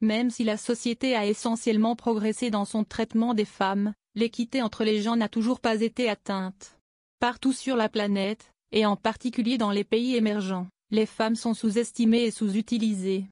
Même si la société a essentiellement progressé dans son traitement des femmes, l'équité entre les gens n'a toujours pas été atteinte. Partout sur la planète, et en particulier dans les pays émergents, les femmes sont sous-estimées et sous-utilisées.